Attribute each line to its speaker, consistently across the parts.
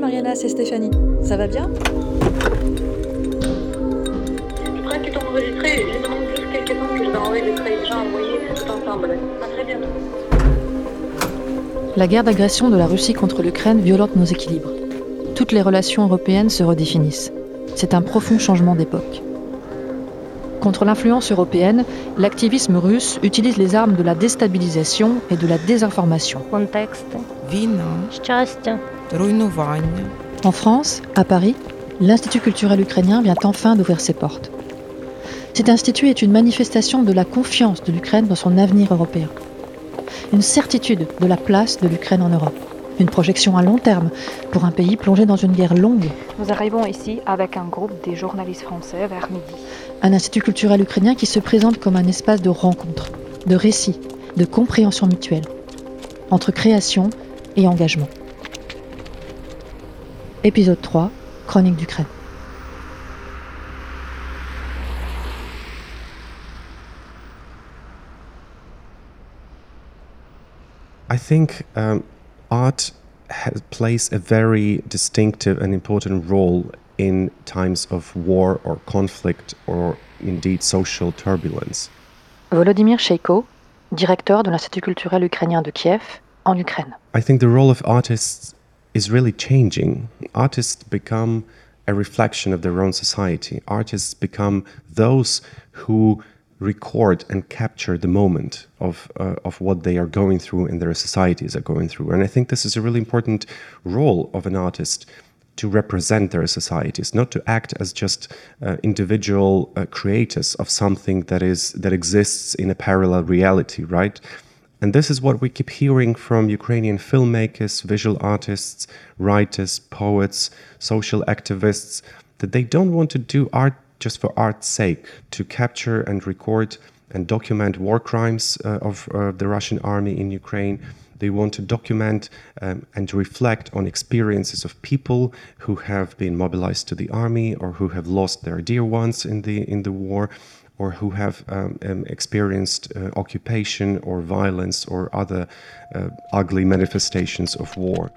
Speaker 1: Mariana, c'est Stéphanie. Ça va bien?
Speaker 2: Quelques temps que je envoyé
Speaker 3: La guerre d'agression de la Russie contre l'Ukraine violente nos équilibres. Toutes les relations européennes se redéfinissent. C'est un profond changement d'époque. Contre l'influence européenne, l'activisme russe utilise les armes de la déstabilisation et de la désinformation.
Speaker 4: Contexte.
Speaker 5: Vina.
Speaker 3: En France, à Paris, l'Institut culturel ukrainien vient enfin d'ouvrir ses portes. Cet institut est une manifestation de la confiance de l'Ukraine dans son avenir européen. Une certitude de la place de l'Ukraine en Europe. Une projection à long terme pour un pays plongé dans une guerre longue.
Speaker 6: Nous arrivons ici avec un groupe des journalistes français vers midi.
Speaker 3: Un institut culturel ukrainien qui se présente comme un espace de rencontre, de récit, de compréhension mutuelle, entre création et engagement. Épisode 3, Chronique d'Ukraine.
Speaker 7: I think um, art has, plays a very distinctive and important role in times of war or conflict or indeed social turbulence.
Speaker 3: Volodymyr Sheiko, directeur de l'Institut culturel ukrainien de Kiev, en Ukraine.
Speaker 7: I think the role of artists is really changing. Artists become a reflection of their own society. Artists become those who record and capture the moment of uh, of what they are going through and their societies are going through. And I think this is a really important role of an artist to represent their societies, not to act as just uh, individual uh, creators of something that is that exists in a parallel reality, right? And this is what we keep hearing from Ukrainian filmmakers, visual artists, writers, poets, social activists that they don't want to do art just for art's sake, to capture and record and document war crimes uh, of uh, the Russian army in Ukraine. They want to document um, and reflect on experiences of people who have been mobilized to the army or who have lost their dear ones in the in the war or who have um, um, experienced uh, occupation or violence or other uh, ugly manifestations of war.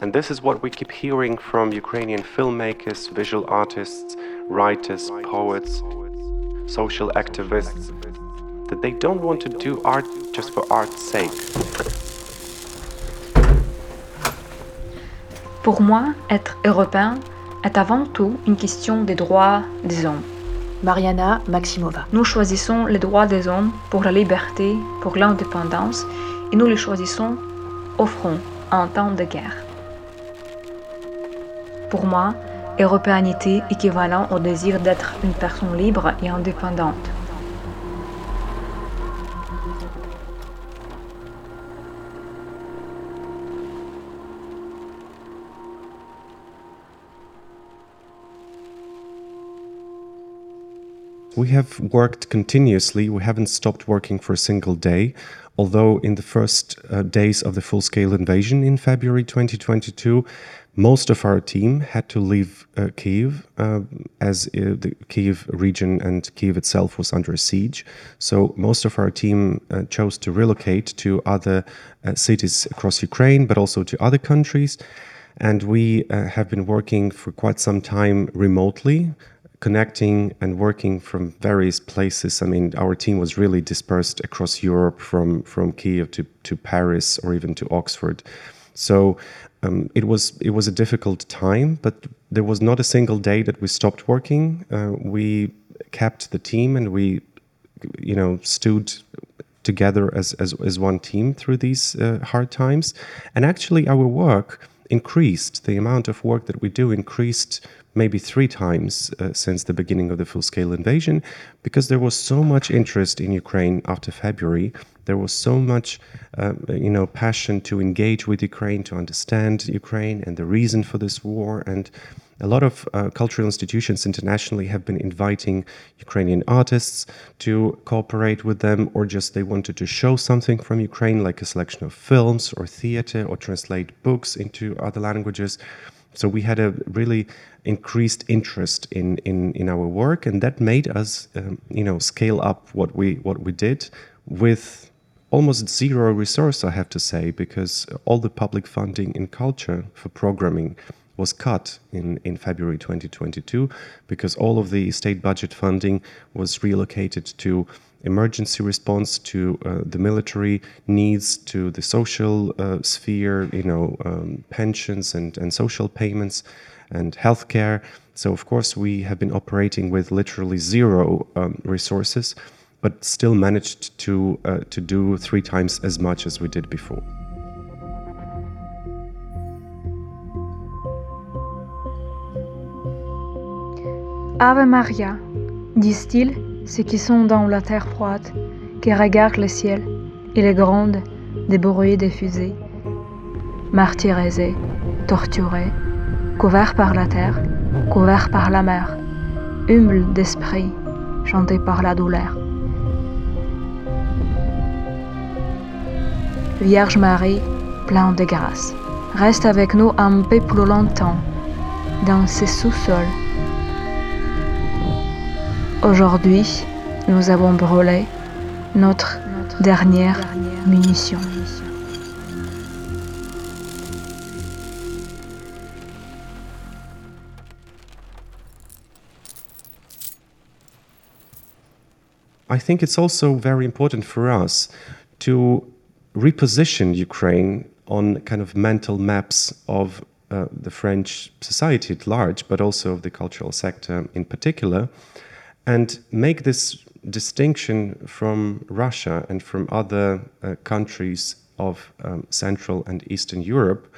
Speaker 7: And this is what we keep hearing from Ukrainian filmmakers, visual artists, writers, poets, social activists, that they don't want to do art just for art's sake.
Speaker 6: Pour moi, être européen est avant tout une question des droits des hommes.
Speaker 3: Mariana Maximova.
Speaker 6: Nous choisissons les droits des hommes pour la liberté, pour l'indépendance, et nous les choisissons au front, en temps de guerre. Pour moi, européanité équivalent au désir d'être une personne libre et indépendante.
Speaker 7: We have worked continuously. We haven't stopped working for a single day. Although, in the first uh, days of the full scale invasion in February 2022, most of our team had to leave uh, Kiev uh, as uh, the Kiev region and Kiev itself was under siege. So, most of our team uh, chose to relocate to other uh, cities across Ukraine, but also to other countries. And we uh, have been working for quite some time remotely connecting and working from various places. I mean, our team was really dispersed across Europe, from from Kiev to to Paris or even to Oxford. So um, it was it was a difficult time, but there was not a single day that we stopped working. Uh, we kept the team and we, you know, stood together as as, as one team through these uh, hard times. And actually, our work increased. The amount of work that we do increased maybe three times uh, since the beginning of the full scale invasion because there was so much interest in Ukraine after February. There was so much, uh, you know, passion to engage with Ukraine, to understand Ukraine and the reason for this war. And a lot of uh, cultural institutions internationally have been inviting Ukrainian artists to cooperate with them, or just they wanted to show something from Ukraine, like a selection of films or theater, or translate books into other languages. So we had a really increased interest in, in, in our work, and that made us, um, you know, scale up what we what we did with almost zero resource, I have to say, because all the public funding in culture for programming was cut in, in February 2022 because all of the state budget funding was relocated to emergency response to uh, the military needs to the social uh, sphere you know um, pensions and, and social payments and healthcare. So of course we have been operating with literally zero um, resources but still managed to uh, to do three times as much as we did before
Speaker 6: Ave Maria, disent-ils, ceux qui sont dans la terre froide, qui regardent le ciel et les grondes des bruits des fusées, martyrisés, torturés, couverts par la terre, couverts par la mer, humbles d'esprit, chantés par la douleur. Vierge Marie, pleine de grâce, reste avec nous un peu plus longtemps dans ces sous-sols Aujourd'hui, nous avons brûlé notre, dernière, munition.
Speaker 7: I think it's also very important for us to reposition Ukraine on kind of mental maps of uh, the French society at large, but also of the cultural sector in particular, and make this distinction from Russia and from other uh, countries of um, Central and Eastern Europe.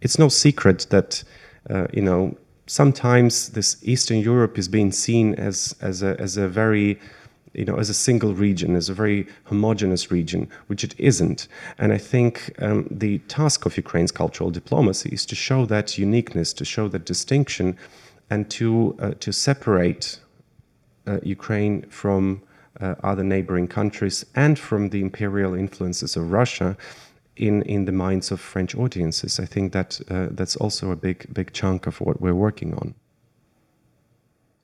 Speaker 7: It's no secret that, uh, you know, sometimes this Eastern Europe is being seen as, as, a, as a very you know, as a single region, as a very homogenous region, which it isn't. And I think um, the task of Ukraine's cultural diplomacy is to show that uniqueness, to show that distinction, and to uh, to separate Ukraine from uh, other neighboring countries and from the imperial influences of Russia in, in the minds of French audiences. I think that uh, that's also a big big chunk of what we're working on.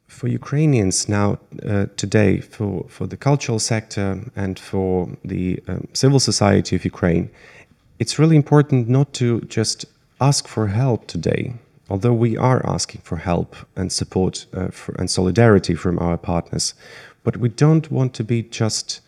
Speaker 7: For Ukrainians now uh, today, for, for the cultural sector and for the um, civil society of Ukraine, it's really important not to just ask for help today, although we are asking for help and support uh, for, and solidarity from our partners, but we don't want to be just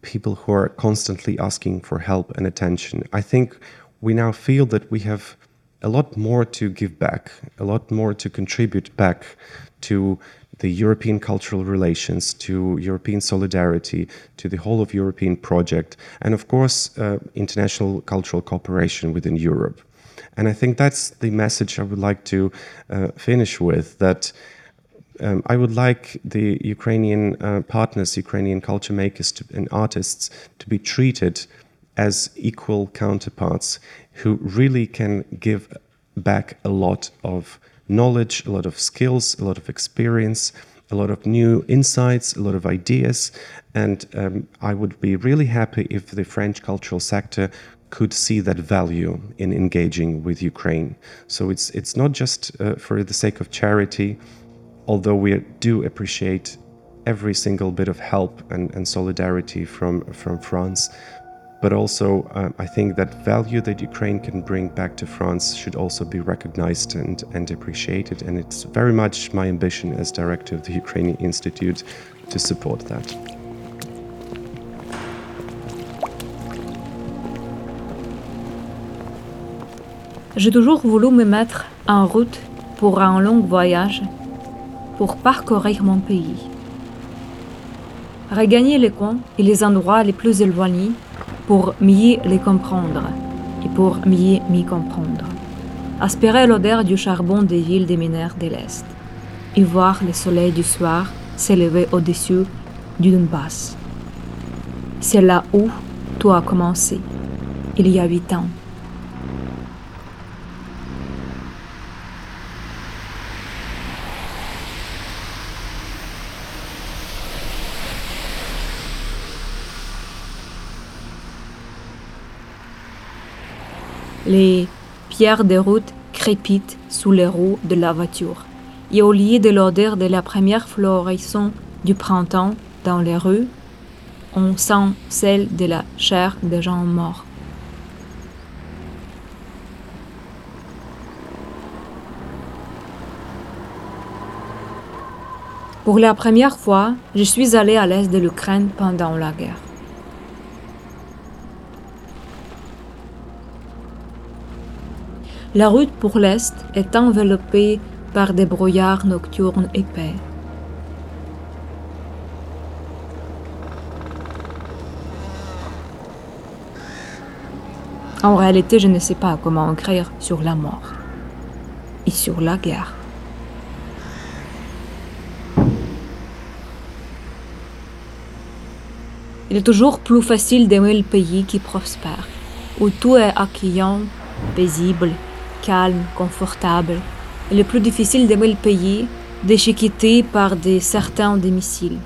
Speaker 7: people who are constantly asking for help and attention. I think we now feel that we have a lot more to give back, a lot more to contribute back to the European cultural relations, to European solidarity, to the whole of European project, and of course, uh, international cultural cooperation within Europe. And I think that's the message I would like to uh, finish with that. Um, I would like the Ukrainian uh, partners, Ukrainian culture makers to, and artists to be treated as equal counterparts who really can give back a lot of knowledge, a lot of skills, a lot of experience, a lot of new insights, a lot of ideas. And um, I would be really happy if the French cultural sector could see that value in engaging with Ukraine. So it's it's not just uh, for the sake of charity, although we do appreciate every single bit of help and, and solidarity from from France. But also, uh, I think that value that Ukraine can bring back to France should also be recognized and, and appreciated. And it's very much my ambition as director of the Ukrainian Institute to support that.
Speaker 4: J'ai toujours voulu me mettre en route pour un long voyage, pour parcourir mon pays. Regagner les coins et les endroits les plus éloignés pour mieux les comprendre et pour mieux m'y comprendre. Aspirer l'odeur du charbon des villes des mineurs de l'Est et voir le soleil du soir s'élever au-dessus du Donbass. C'est là où tout a commencé, il y a huit ans. Les pierres des routes crépitent sous les roues de la voiture. Et au lieu de l'odeur de la première floraison du printemps dans les rues, on sent celle de la chair des gens morts. Pour la première fois, je suis allée à l'est de l'Ukraine pendant la guerre. La route pour l'est est enveloppée par des brouillards nocturnes épais. En réalité, je ne sais pas comment écrire sur la mort et sur la guerre. Il est toujours plus facile d'aimer le pays qui prospère, où tout est accueillant, paisible, calme, confortable. Il est plus difficile d'aimer le pays déchiqueté par des certains des missiles.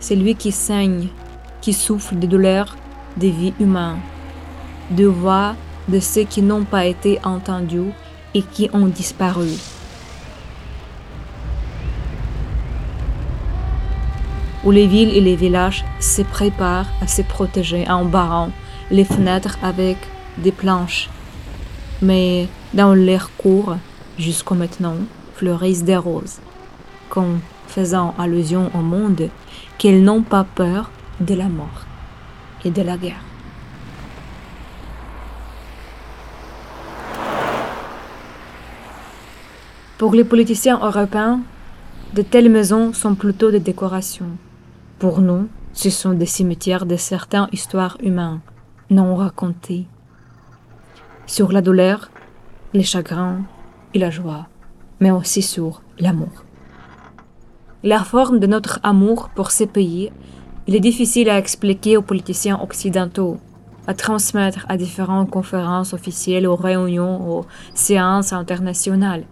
Speaker 4: C'est lui qui saigne, qui souffle des douleurs des vies humaines, de voix de ceux qui n'ont pas été entendus et qui ont disparu. Où les villes et les villages se préparent à se protéger en barrant les fenêtres avec des planches. Mais dans l'air court, jusqu'au maintenant, fleurissent des roses, comme faisant allusion au monde qu'elles n'ont pas peur de la mort et de la guerre. Pour les politiciens européens, de telles maisons sont plutôt des décorations. Pour nous, ce sont des cimetières de certaines histoires humaines non racontées. Sur la douleur, les chagrins et la joie, mais aussi sur l'amour. La forme de notre amour pour ces pays, il est difficile à expliquer aux politiciens occidentaux, à transmettre à différentes conférences officielles, aux réunions, aux séances internationales.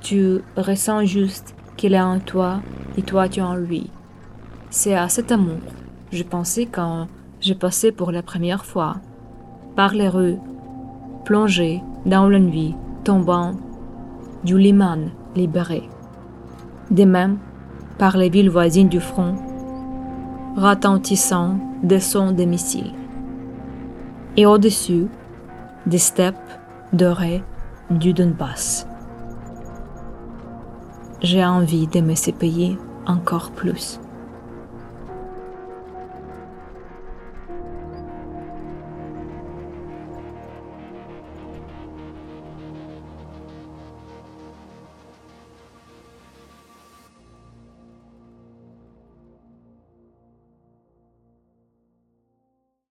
Speaker 4: Tu ressens juste qu'il est en toi et toi tu es en lui. C'est à cet amour, je pensais quand j'ai passé pour la première fois par les rues, plongé dans la nuit, tombant du liman libéré. De même, par les villes voisines du front, retentissant des sons des missiles. Et au-dessus, des steppes dorées du Donbass. J'ai envie d'aimer ces pays encore plus.